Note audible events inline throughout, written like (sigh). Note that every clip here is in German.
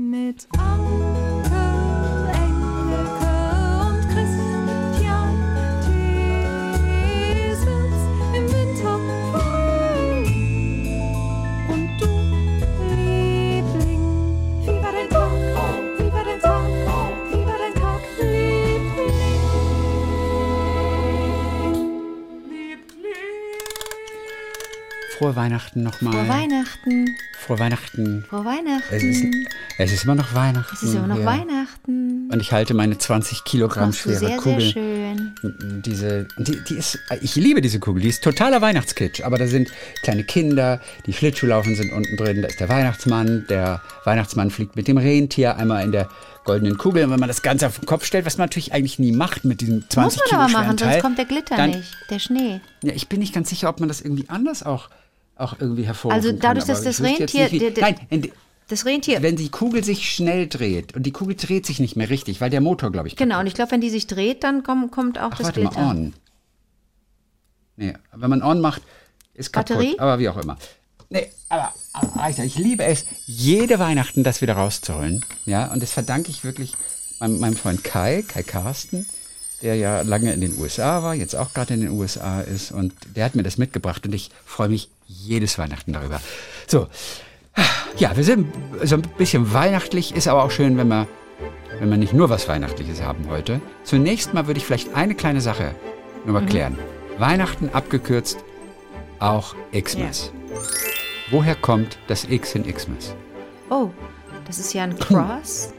Mit Anke, Frohe Weihnachten nochmal. Frohe Weihnachten. Frohe Weihnachten. Frohe Weihnachten. Es ist, es ist immer noch Weihnachten. Es ist immer noch hier. Weihnachten. Und ich halte meine 20 Kilogramm schwere sehr, Kugel. sehr schön. Diese, die, die ist, ich liebe diese Kugel, die ist totaler Weihnachtskitsch. Aber da sind kleine Kinder, die Schlittschuhlaufen sind unten drin. Da ist der Weihnachtsmann. Der Weihnachtsmann fliegt mit dem Rentier einmal in der goldenen Kugel. Und wenn man das Ganze auf den Kopf stellt, was man natürlich eigentlich nie macht mit diesem 20 Muss man Kilo aber machen, Teil, sonst kommt der Glitter dann, nicht, der Schnee. Ja, ich bin nicht ganz sicher, ob man das irgendwie anders auch, auch irgendwie hervorrufen Also dadurch, kann. dass das Rentier- nicht, wie- Nein, in, Das Rentier. wenn die Kugel sich schnell dreht und die Kugel dreht sich nicht mehr richtig, weil der Motor, glaube ich, Genau, und ich glaube, wenn die sich dreht, dann komm, kommt auch Ach, das warte Glitter. mal, on. Nee, wenn man on macht, ist kaputt. Batterie? Aber wie auch immer. Nee, aber, aber ich liebe es, jede Weihnachten das wieder rauszuholen. Ja, und das verdanke ich wirklich meinem, meinem Freund Kai, Kai Carsten, der ja lange in den USA war, jetzt auch gerade in den USA ist. Und der hat mir das mitgebracht und ich freue mich jedes Weihnachten darüber. So, ja, wir sind so ein bisschen weihnachtlich, ist aber auch schön, wenn wir, wenn wir nicht nur was Weihnachtliches haben heute. Zunächst mal würde ich vielleicht eine kleine Sache nur mal klären. Weihnachten abgekürzt auch Xmas. Woher kommt das X in Xmas? Oh, das ist ja ein (clears throat) Cross.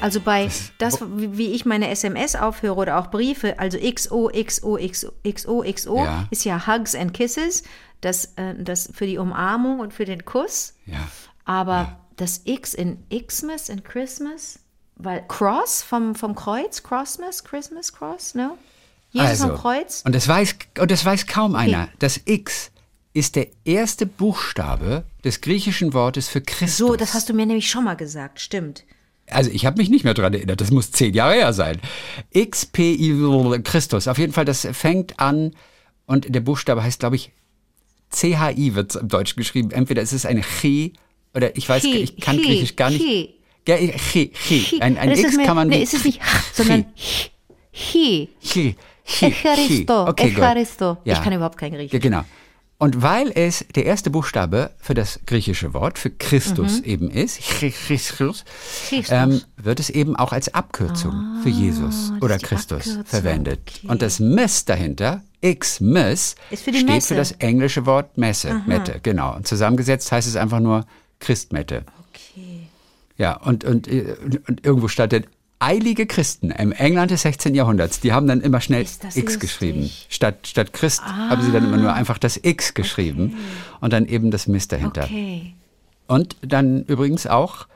Also bei das, wie ich meine SMS aufhöre oder auch Briefe, also XO, XO, XO, XO, XO, Ja. ist ja Hugs and Kisses, das, äh, das für die Umarmung und für den Kuss. Ja. Aber das X in Xmas, in Christmas, weil Cross vom, vom Kreuz, Crossmas, Christmas, Cross, no? Jesus am Kreuz. Und das weiß, und das weiß kaum einer. Das X ist der erste Buchstabe des griechischen Wortes für Christus. So, das hast du mir nämlich schon mal gesagt, stimmt. Also ich habe mich nicht mehr dran erinnert, das muss zehn Jahre her sein. XPI Christus, auf jeden Fall, das fängt an und der Buchstabe heißt, glaube ich, CHI wird im Deutschen geschrieben. Entweder ist es eine Chi oder ich weiß, Chi, ich kann Chi, Griechisch gar nicht. Chi. Ja, Chi, Chi. Ein, ein X mir- kann man nee, wie- ist es nicht, sondern Chi. Chi, Chi, Echaristo, Chi. Okay. Echaristo. Ich kann überhaupt kein Griechisch. Ja, genau. Und weil es der erste Buchstabe für das griechische Wort, für Christus eben ist, Christus, Mhm. Ähm, wird es eben auch als Abkürzung für Jesus oder Ah, Christus Abkürzung, verwendet. okay. Und das Mess dahinter, die steht Messe. für das englische Wort Messe, Mette, genau. Und zusammengesetzt heißt es einfach nur Christmette. Okay. Ja, und, und, äh, und irgendwo stand dann eilige Christen im England des 16. Jahrhunderts, die haben dann immer schnell X lustig. geschrieben. Statt, statt Christ haben sie dann immer nur einfach das X geschrieben und dann eben das Mist dahinter. Okay. Und dann übrigens auch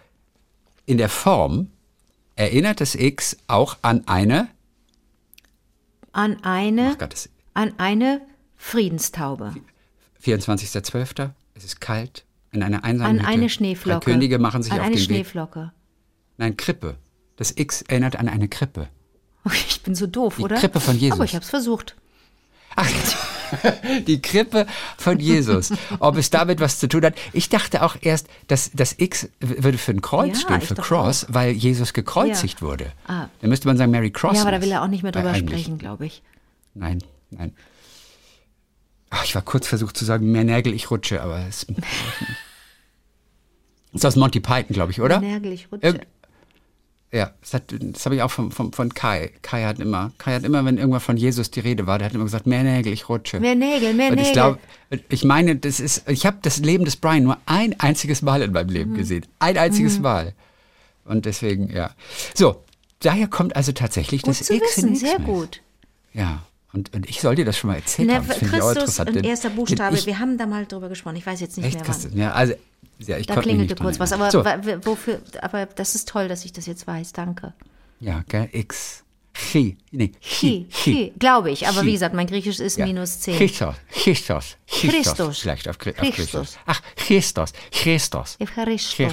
in der Form erinnert das X auch an eine, An eine, Gott, an eine Friedenstaube. 24.12., es ist kalt, in einer einsamen An Hütte. eine Schneeflocke. Drei Könige machen sich an auf eine den Weg. Schneeflocke. Nein, Krippe. Das X erinnert an eine Krippe. Ich bin so doof, Die oder? Krippe von Jesus. Aber ich habe es versucht. Ach, (laughs) die Krippe von Jesus. Ob es damit was zu tun hat? Ich dachte auch erst, dass das X würde für ein Kreuz Ja, stehen, für Cross, weil Jesus gekreuzigt Ja. wurde. Ah. Dann müsste man sagen Mary Cross. Ja, aber da will er auch nicht mehr drüber sprechen, glaube ich. Nein, nein. Ach, ich war kurz versucht zu sagen, mehr Nägel, ich rutsche, aber es ist (laughs) aus Monty Python, glaube ich, oder? Närgel, ich rutsche. Irgend- Ja, das, hat- das habe ich auch von, von, von Kai. Kai hat immer, Kai hat immer, wenn irgendwann von Jesus die Rede war, der hat immer gesagt, mehr Nägel, ich rutsche. Mehr Nägel, mehr Und ich Nägel. glaube, ich meine, das ist, ich habe das Leben des Brian nur ein einziges Mal in meinem Mhm. Leben gesehen. Ein einziges Mal. Und deswegen, ja. So, daher kommt also tatsächlich Gut das zu X in wissen, sehr gut. Ja. Und, und ich soll dir das schon mal erzählt Ne, haben. Das Christus, denn- erster Buchstabe. Ich, Wir haben da mal drüber gesprochen. Ich weiß jetzt nicht echt, mehr Christus, wann. ja, also, ja, ich Da klingelte kurz was. Aber so, wofür? Aber das ist toll, dass ich das jetzt weiß. Danke. ja, gell, X. Chi, nee, Chi, Chi, glaube ich. Aber wie gesagt, mein Griechisch ist Ja. minus 10. Christus, Christus, Christus. Christus. Vielleicht auf, auf Christus. Griechisch. Ach, Christus, Christus. Evcharisto.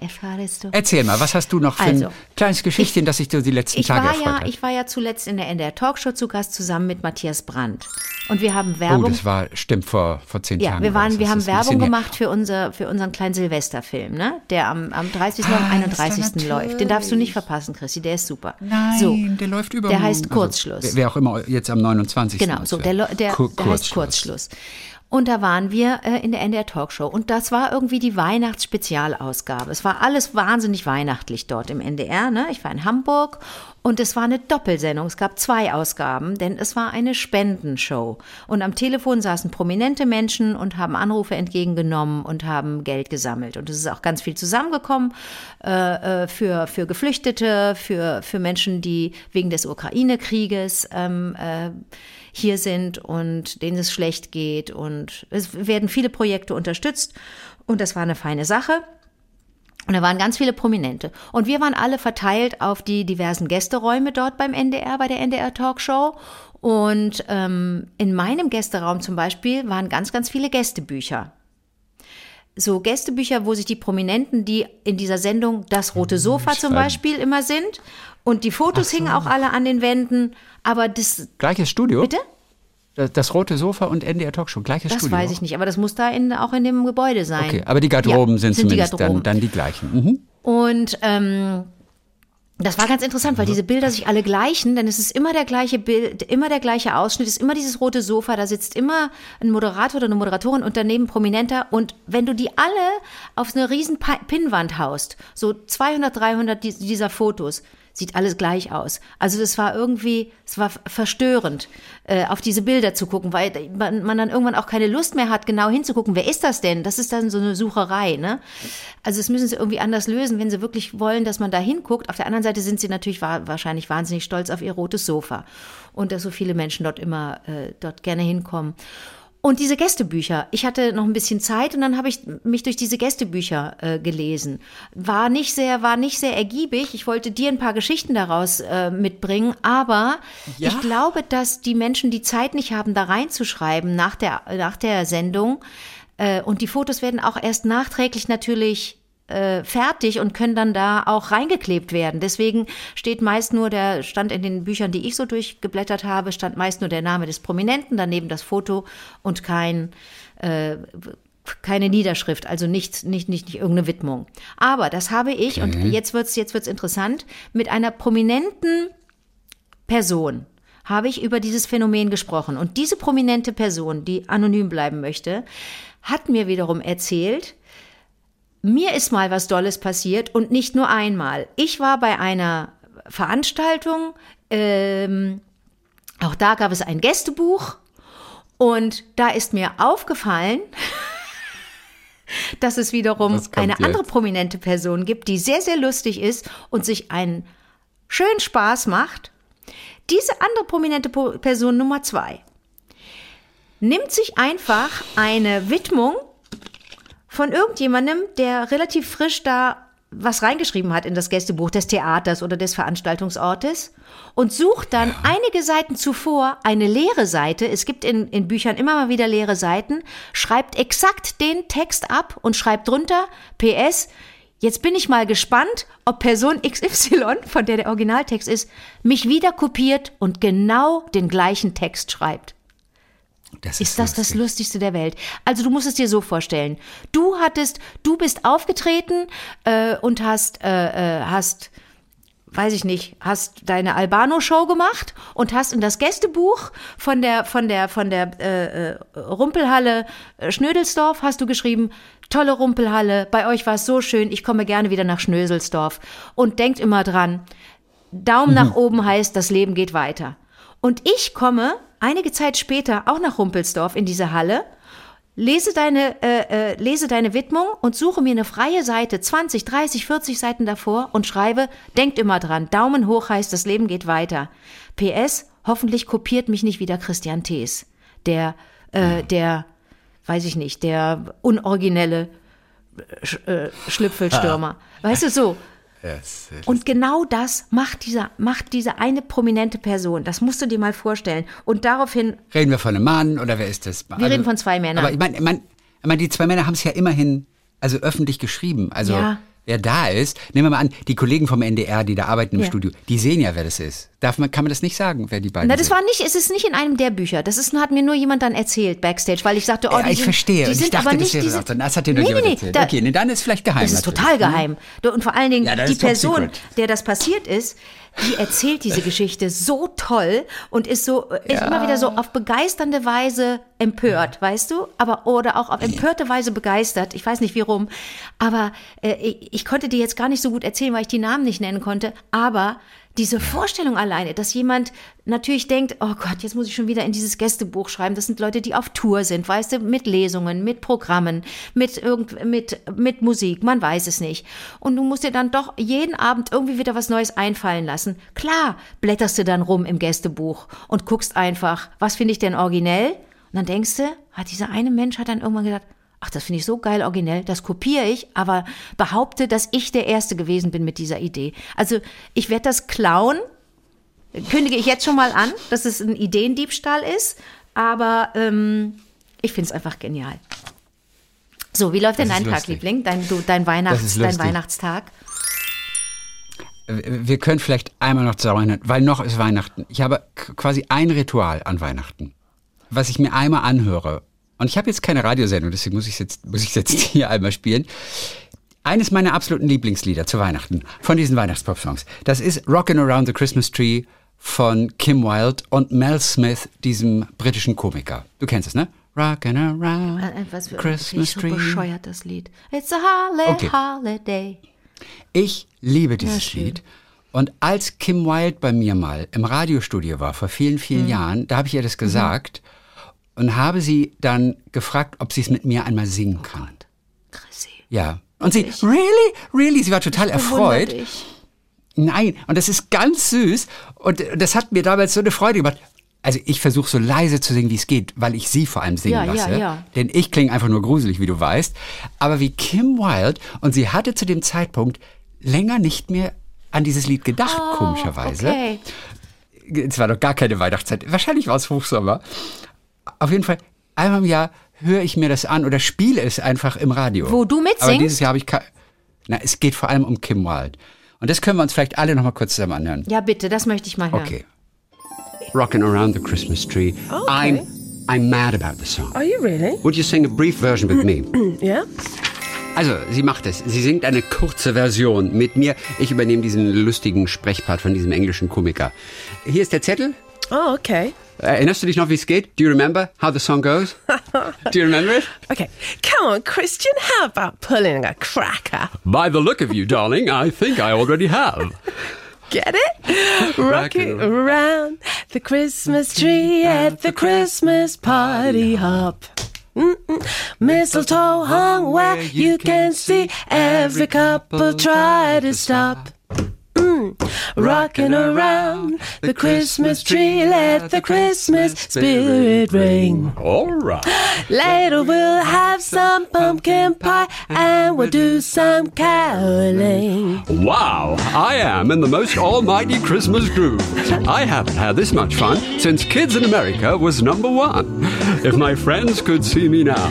Erfahrst du. Erzähl mal, was hast du noch für Also, ein kleines Geschichtchen, das sich so die letzten Ich Tage war, ja, hat? ich war ja zuletzt in der NDR Talkshow zu Gast zusammen mit Matthias Brandt. Und wir haben oh, Werbung. das war, stimmt, vor, vor zehn ja, Tagen. wir, war waren, wir haben Werbung gemacht für, unser, für unseren kleinen Silvesterfilm, ne? der am, am 30. und Ah, am das 31. ist ja läuft. Den darfst du nicht verpassen, Christi, der ist super. Nein, so, der läuft über. Der heißt Kurzschluss. wer, wer auch immer jetzt am 29. Genau, so, der, der, Kur- der heißt Kurzschluss. Und da waren wir äh, in der NDR Talkshow. Und das war irgendwie die Weihnachtsspezialausgabe. Es war alles wahnsinnig weihnachtlich dort im NDR. Ne? Ich war in Hamburg und es war eine Doppelsendung. Es gab zwei Ausgaben, denn es war eine Spendenshow. Und am Telefon saßen prominente Menschen und haben Anrufe entgegengenommen und haben Geld gesammelt. Und es ist auch ganz viel zusammengekommen äh, äh, für, für Geflüchtete, für, für Menschen, die wegen des Ukraine-Krieges ähm, äh, hier sind und denen es schlecht geht. Und es werden viele Projekte unterstützt. Und das war eine feine Sache. Und da waren ganz viele Prominente. Und wir waren alle verteilt auf die diversen Gästeräume dort beim NDR, bei der NDR Talkshow. Und ähm, in meinem Gästeraum zum Beispiel waren ganz, ganz viele Gästebücher. So Gästebücher, wo sich die Prominenten, die in dieser Sendung das rote Sofa zum. Beispiel immer sind. Und die Fotos hingen auch alle an den Wänden. Aber das, Gleiches Studio? bitte? Das, das rote Sofa und NDR Talkshow, gleiches Das Studio. weiß ich nicht, aber das muss da in, auch in dem Gebäude sein. Okay, aber die Garderoben Ja, sind, die zumindest Garderoben. Dann, dann die gleichen. Mhm. Und ähm, das war ganz interessant, weil diese Bilder sich alle gleichen, denn es ist immer der gleiche Bild, immer der gleiche Ausschnitt, es ist immer dieses rote Sofa, da sitzt immer ein Moderator oder eine Moderatorin und daneben Prominenter. Und wenn du die alle auf eine riesen Pinnwand haust, so 200, 300 dies- dieser Fotos, sieht alles gleich aus. Also das war irgendwie, es war verstörend, äh, auf diese Bilder zu gucken, weil man, man dann irgendwann auch keine Lust mehr hat, genau hinzugucken, wer ist das denn? Das ist dann so eine Sucherei, ne? Also das müssen sie irgendwie anders lösen, wenn sie wirklich wollen, dass man da hinguckt. Auf der anderen Seite sind sie natürlich wa wahrscheinlich wahnsinnig stolz auf ihr rotes Sofa und dass so viele Menschen dort immer äh, dort gerne hinkommen. Und diese Gästebücher, ich hatte noch ein bisschen Zeit und dann habe ich mich durch diese Gästebücher äh, gelesen. War nicht sehr, war nicht sehr ergiebig. Ich wollte dir ein paar Geschichten daraus äh, mitbringen, aber Ja? ich glaube, dass die Menschen die Zeit nicht haben, da reinzuschreiben nach der, nach der Sendung. Äh, und die Fotos werden auch erst nachträglich natürlich äh, fertig und können dann da auch reingeklebt werden. Deswegen steht meist nur der, stand in den Büchern, die ich so durchgeblättert habe, stand meist nur der Name des Prominenten, daneben das Foto und kein, äh, keine Niederschrift, also nicht, nicht, nicht, nicht irgendeine Widmung. Aber das habe ich, und jetzt wird's, jetzt wird's interessant, mit einer prominenten Person habe ich über dieses Phänomen gesprochen. Und diese prominente Person, die anonym bleiben möchte, hat mir wiederum erzählt, mir ist mal was Dolles passiert und nicht nur einmal. Ich war bei einer Veranstaltung, ähm, auch da gab es ein Gästebuch und da ist mir aufgefallen, (laughs) dass es wiederum eine jetzt? andere prominente Person gibt, die sehr, sehr lustig ist und sich einen schönen Spaß macht. Diese andere prominente Person Nummer zwei nimmt sich einfach eine Widmung von irgendjemandem, der relativ frisch da was reingeschrieben hat in das Gästebuch des Theaters oder des Veranstaltungsortes und sucht dann einige Seiten zuvor eine leere Seite. Es gibt in, in Büchern immer mal wieder leere Seiten, schreibt exakt den Text ab und schreibt drunter PS. Jetzt bin ich mal gespannt, ob Person XY, von der der Originaltext ist, mich wieder kopiert und genau den gleichen Text schreibt. Das Ist das das lustig. Lustigste der Welt? Also du musst es dir so vorstellen. Du hattest, du bist aufgetreten äh, und hast, äh, äh, hast, weiß ich nicht, hast deine Albano-Show gemacht und hast in das Gästebuch von der, von der, von der äh, äh, Rumpelhalle äh, Schnödelsdorf hast du geschrieben, tolle Rumpelhalle, bei euch war es so schön, ich komme gerne wieder nach Schnöselsdorf. Und denkt immer dran, Daumen nach oben heißt, das Leben geht weiter. Und ich komme einige Zeit später auch nach Rumpelsdorf in diese Halle, lese deine, äh, äh, lese deine Widmung und suche mir eine freie Seite, 20, 30, 40 Seiten davor und schreibe, denkt immer dran, Daumen hoch heißt, das Leben geht weiter. PS, hoffentlich kopiert mich nicht wieder Christian Thees, der, äh, der, weiß ich nicht, der unoriginelle Sch äh, Schlüpfelstürmer. (laughs) Weißt du so? Yes, yes. Und genau das macht dieser, macht diese eine prominente Person. Das musst du dir mal vorstellen. Und daraufhin, Reden wir von einem Mann oder wer ist das? Wir reden von zwei Männern. Aber ich meine, ich mein, ich mein, die zwei Männer haben es ja immerhin also öffentlich geschrieben. Also Ja. Wer da ist, nehmen wir mal an, die Kollegen vom NDR, die da arbeiten im Ja. Studio, die sehen ja, wer das ist. Darf man, kann man das nicht sagen, wer die beiden Na, das sind? war nicht, es ist nicht in einem der Bücher. Das ist, hat mir nur jemand dann erzählt, Backstage, weil ich sagte, oh, ja, die ich sind, verstehe. Die Und sind ich dachte, aber das nicht, wäre die das sind. Das hat dir nur nee, jemand nee, erzählt. da- okay, nee, dann ist vielleicht geheim. Das ist natürlich. total geheim. Und vor allen Dingen, Ja, das die Person, der das passiert ist, die erzählt diese Geschichte so toll und ist so, ist immer wieder so auf begeisternde Weise empört, weißt du? Aber, oder auch auf empörte Weise begeistert. Ich weiß nicht wie rum. Aber äh, ich, ich konnte dir jetzt gar nicht so gut erzählen, weil ich die Namen nicht nennen konnte. Aber diese Vorstellung alleine, dass jemand natürlich denkt, oh Gott, jetzt muss ich schon wieder in dieses Gästebuch schreiben. Das sind Leute, die auf Tour sind, weißt du, mit Lesungen, mit Programmen, mit irgend, mit, mit Musik, man weiß es nicht. Und du musst dir dann doch jeden Abend irgendwie wieder was Neues einfallen lassen. Klar, blätterst du dann rum im Gästebuch und guckst einfach, was finde ich denn originell? Und dann denkst du, hat dieser eine Mensch hat dann irgendwann gedacht, ach, das finde ich so geil originell, das kopiere ich, aber behaupte, dass ich der Erste gewesen bin mit dieser Idee. Also ich werde das klauen, kündige ich jetzt schon mal an, dass es ein Ideendiebstahl ist, aber ähm, ich finde es einfach genial. So, wie läuft denn dein Tag. Liebling? Dein, du, dein, Weihnachts-, dein. Weihnachtstag? Wir können vielleicht einmal noch zusammen, weil noch ist Weihnachten. Ich habe quasi ein Ritual an Weihnachten, was ich mir einmal anhöre. Und ich habe jetzt keine Radiosendung, deswegen muss ich jetzt, muss ich jetzt (laughs) hier einmal spielen. Eines meiner absoluten Lieblingslieder zu Weihnachten von diesen Weihnachtspop-Songs. Das ist Rockin' Around the Christmas Tree von Kim Wilde und Mel Smith, diesem britischen Komiker. Du kennst es, ne? Rockin' around Äh, Was the für Christmas so Tree. bescheuert das Lied. It's a holly Okay. holiday. Ich liebe dieses schön. Lied. Und als Kim Wilde bei mir mal im Radiostudio war, vor vielen, vielen Mhm. Jahren, da habe ich ihr das gesagt und habe sie dann gefragt, ob sie es mit mir einmal singen kann. Chrissy. Ja. Und sie, really? Really? Sie war total bewundere erfreut. dich. Nein, und das ist ganz süß. Und das hat mir damals so eine Freude gemacht. Also ich versuche so leise zu singen, wie es geht, weil ich sie vor allem singen Ja, ja, lasse. ja. Denn ich klinge einfach nur gruselig, wie du weißt. Aber wie Kim Wilde, und sie hatte zu dem Zeitpunkt länger nicht mehr an dieses Lied gedacht, komischerweise. Oh, Okay. Es war doch gar keine Weihnachtszeit. Wahrscheinlich war es Hochsommer. Auf jeden Fall, einmal im Jahr höre ich mir das an oder spiele es einfach im Radio. Wo du mitsingst? Aber dieses Jahr habe ich. Na, es geht vor allem um Kim Wilde. Und das können wir uns vielleicht alle noch mal kurz zusammen anhören. Ja, bitte, das möchte ich mal hören. Okay. Rocking around the Christmas tree. I'm I'm mad about the song. Are you really? Would you sing a brief version with me? (clears throat) Yeah. Also, sie macht es. Sie singt eine kurze Version mit mir. Ich übernehme diesen lustigen Sprechpart von diesem englischen Komiker. Hier ist der Zettel. Oh, okay. Uh, Erinnerst du dich noch, wie es? Do you remember how the song goes? Do you remember it? (laughs) Okay. Come on, Christian, how about pulling a cracker? By the look of you, darling, I think I already have. Get it? Rocking around the Christmas tree at the Christmas party hop. Mm-mm. Mistletoe hung where you can see every couple try to stop. Rocking around the Christmas tree, let the Christmas spirit ring. All right. Later we'll have some pumpkin pie and we'll do some caroling. Wow, I am in the most almighty Christmas groove. I haven't had this much fun since Kids in America was number one. If my friends could see me now,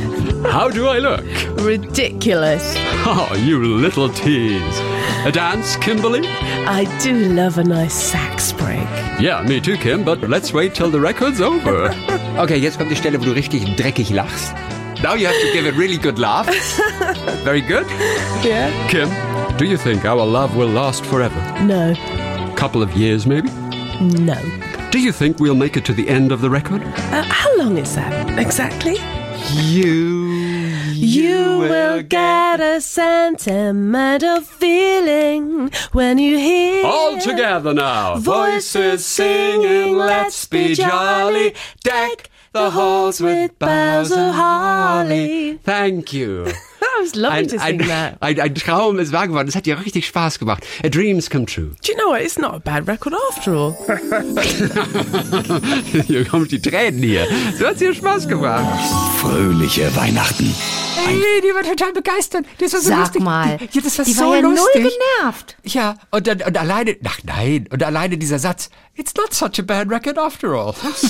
how do I look? Ridiculous. Oh, you little tease. A dance, Kimberly? I do love a nice sax break. Yeah, me too, Kim, but let's wait till the record's over. (laughs) Okay, jetzt kommt die Stelle, wo du richtig dreckig lachst. Now you have to give a really good laugh. (laughs) Very good. Yeah? Kim, do you think our love will last forever? No. Couple of years, maybe? No. Do you think we'll make it to the end of the record? Uh, how long is that exactly? You. You will get a sentimental feeling when you hear All together now. Voices singing, let's be jolly. Deck the halls with boughs of holly. Thank you. (laughs) Was lovely Ein, to ein, that. (laughs) ein, ein Traum ist wahr geworden. Es hat dir richtig Spaß gemacht. A dreams come true. Do you know what? It's not a bad record after all. (laughs) hier kommen die Tränen hier. So hat dir Spaß gemacht. Fröhliche Weihnachten. Ey, die war total begeistert. Das war so Sag lustig. mal, Ja, das war die so war ja lustig. null genervt. Ja, und, dann, und alleine, ach nein, und alleine dieser Satz, it's not such a bad record after all. Süß.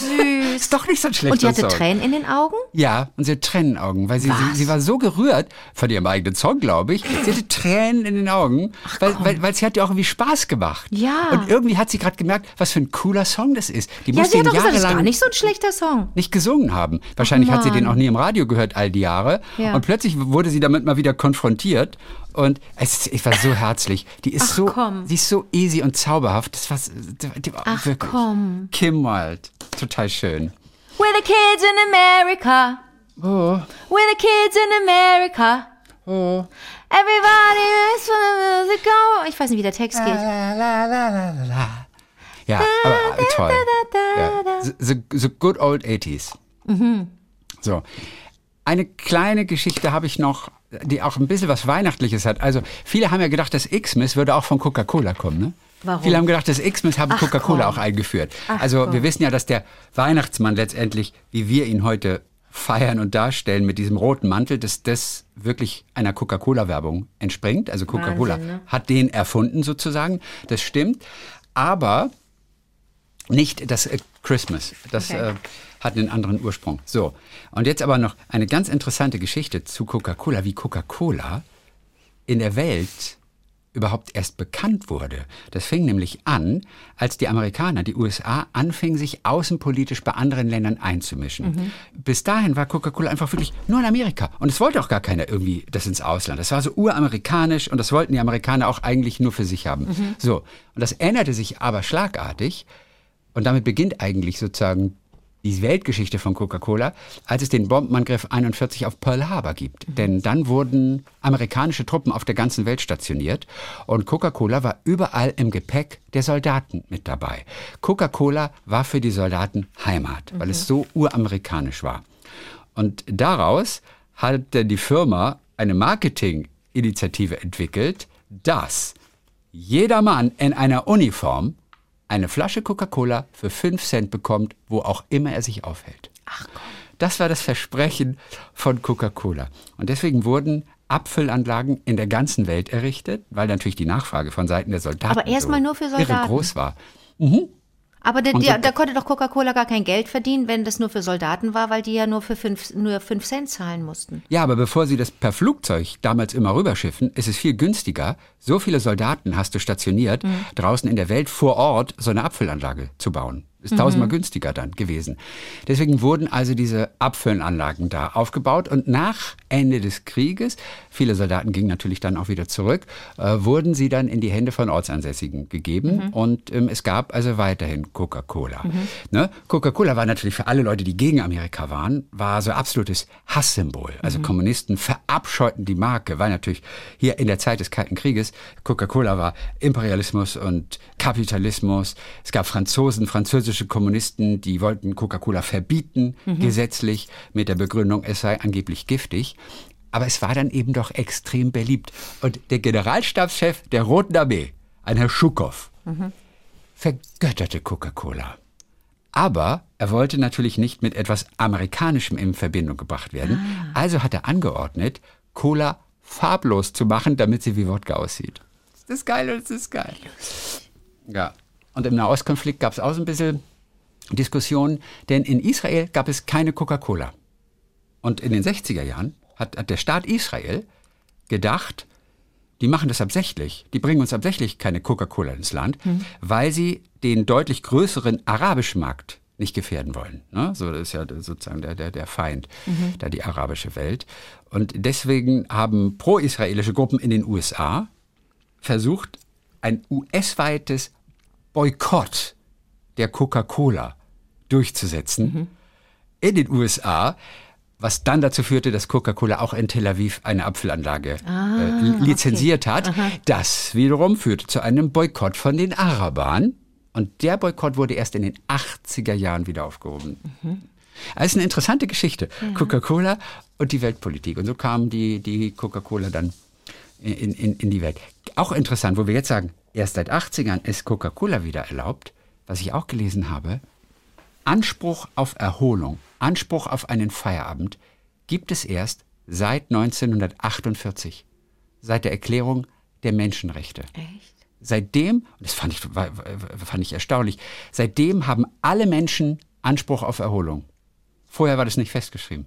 ist doch nicht so ein schlechter Und die hatte Song. Tränen in den Augen? Ja, und sie hat Tränenaugen, weil sie, sie, sie war so gerührt von ihrem eigenen Song, glaube ich. Sie hatte Tränen in den Augen, weil, weil, weil sie hat ja auch irgendwie Spaß gemacht. Ja. Und irgendwie hat sie gerade gemerkt, was für ein cooler Song das ist. Die Ja, ihn hat doch gesagt, gar jahrelang nicht so ein schlechter Song. nicht gesungen haben. Wahrscheinlich hat sie den auch nie im Radio gehört all die Jahre. Ja. Und plötzlich wurde sie damit mal wieder konfrontiert. Und es, ich war so herzlich. Die ist Ach, so, komm. sie ist so easy und zauberhaft. Das war, die, die war Ach, wirklich. komm. Kim Wilde, total schön. We're the kids in America. Oh, We're the kids in America. Oh. Everybody is for the music. Go. Ich weiß nicht, wie der Text geht. La, la, la. Ja, aber äh, toll. Ja. The, good old 80s. So. Eine kleine Geschichte habe ich noch, die auch ein bisschen was Weihnachtliches hat. Also, viele haben ja gedacht, das Xmas würde auch von Coca-Cola kommen, ne? Warum? Viele haben gedacht, das Xmas haben Coca-Cola auch eingeführt. Ach, also, komm. wir wissen ja, dass der Weihnachtsmann letztendlich, wie wir ihn heute feiern und darstellen mit diesem roten Mantel, dass das wirklich einer Coca-Cola-Werbung entspringt. Also Coca-Cola ne? hat den erfunden sozusagen. Das stimmt. Aber nicht das äh, Christmas. Das Okay. äh, hat einen anderen Ursprung. So. Und jetzt aber noch eine ganz interessante Geschichte zu Coca-Cola, wie Coca-Cola in der Welt überhaupt erst bekannt wurde. Das fing nämlich an, als die Amerikaner, die USA, anfingen, sich außenpolitisch bei anderen Ländern einzumischen. Bis dahin war Coca-Cola einfach wirklich nur in Amerika. Und es wollte auch gar keiner irgendwie das ins Ausland. Das war so uramerikanisch und das wollten die Amerikaner auch eigentlich nur für sich haben. So. Und das änderte sich aber schlagartig. Und damit beginnt eigentlich sozusagen die Weltgeschichte von Coca-Cola, als es den Bombenangriff 41 auf Pearl Harbor gibt. Denn dann wurden amerikanische Truppen auf der ganzen Welt stationiert und Coca-Cola war überall im Gepäck der Soldaten mit dabei. Coca-Cola war für die Soldaten Heimat, weil es so uramerikanisch war. Und daraus hatte die Firma eine Marketinginitiative entwickelt, dass jeder Mann in einer Uniform eine Flasche Coca-Cola für 5 Cent bekommt, wo auch immer er sich aufhält. Ach komm. Das war das Versprechen von Coca-Cola. Und deswegen wurden Abfüllanlagen in der ganzen Welt errichtet, weil natürlich die Nachfrage von Seiten der Soldaten Aber erstmal so nur für irre Soldaten. groß war. Aber ja, so- da konnte doch Coca-Cola gar kein Geld verdienen, wenn das nur für Soldaten war, weil die ja nur für fünf, nur fünf Cent zahlen mussten. Ja, aber bevor sie das per Flugzeug damals immer rüberschiffen, ist es viel günstiger. So viele Soldaten hast du stationiert, draußen in der Welt vor Ort so eine Abfüllanlage zu bauen. Ist tausendmal günstiger dann gewesen. Deswegen wurden also diese Abfüllanlagen da aufgebaut und nach Ende des Krieges, viele Soldaten gingen natürlich dann auch wieder zurück, äh, wurden sie dann in die Hände von Ortsansässigen gegeben und ähm, es gab also weiterhin Coca-Cola. Ne? Coca-Cola war natürlich für alle Leute, die gegen Amerika waren, war so absolutes Hasssymbol. Also Kommunisten verabscheuten die Marke, weil natürlich hier in der Zeit des Kalten Krieges Coca-Cola war Imperialismus und Kapitalismus. Es gab Franzosen, französische Kommunisten, die wollten Coca-Cola verbieten, gesetzlich, mit der Begründung, es sei angeblich giftig. Aber es war dann eben doch extrem beliebt. Und der Generalstabschef der Roten Armee, ein Herr Schukow, vergötterte Coca-Cola. Aber er wollte natürlich nicht mit etwas Amerikanischem in Verbindung gebracht werden. Also hat er angeordnet, Cola farblos zu machen, damit sie wie Wodka aussieht. Ist das geil oder ist das geil? Ja. Und im Nahostkonflikt gab es auch so ein bisschen Diskussionen, denn in Israel gab es keine Coca-Cola. Und in den 60er Jahren hat, hat der Staat Israel gedacht, die machen das absichtlich. Die bringen uns absichtlich keine Coca-Cola ins Land, weil sie den deutlich größeren arabischen Markt nicht gefährden wollen. Ne? So, das ist ja sozusagen der, der, der Feind, da die arabische Welt. Und deswegen haben pro-israelische Gruppen in den USA versucht, ein US-weites Boykott der Coca-Cola durchzusetzen in den USA, was dann dazu führte, dass Coca-Cola auch in Tel Aviv eine Apfelanlage äh, li- lizenziert hat. Das wiederum führte zu einem Boykott von den Arabern. Und der Boykott wurde erst in den 80er Jahren wieder aufgehoben. Also eine interessante Geschichte. Coca-Cola und die Weltpolitik. Und so kam die, die Coca-Cola dann in, in, in die Welt. Auch interessant, wo wir jetzt sagen, erst seit 80ern ist Coca-Cola wieder erlaubt. Was ich auch gelesen habe, Anspruch auf Erholung, Anspruch auf einen Feierabend gibt es erst seit 1948, seit der Erklärung der Menschenrechte. Echt? Seitdem, und das fand ich, fand ich erstaunlich, seitdem haben alle Menschen Anspruch auf Erholung. Vorher war das nicht festgeschrieben.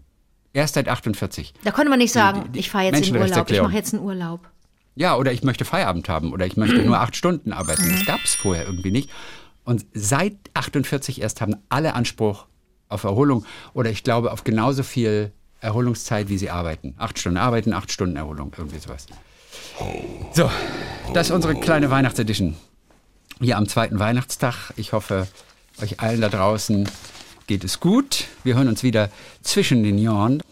Erst seit 48. Da konnte man nicht sagen, die- die ich fahre jetzt in Urlaub, ich mache jetzt einen Urlaub. Ja, oder ich möchte Feierabend haben oder ich möchte nur (clears throat) acht Stunden arbeiten. Das gab es vorher irgendwie nicht. Und seit 48 erst haben alle Anspruch auf Erholung oder ich glaube auf genauso viel Erholungszeit, wie sie arbeiten. Acht Stunden arbeiten, acht Stunden Erholung, irgendwie sowas. So, das ist unsere kleine Weihnachtsedition. Hier am zweiten Weihnachtstag. Ich hoffe, euch allen da draußen geht es gut. Wir hören uns wieder zwischen den Jahren.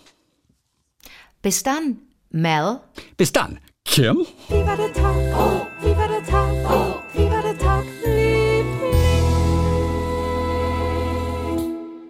Bis dann, Mel. Bis dann, Ken? Viva det tak, viva det tak, viva vi tak, viva det tak.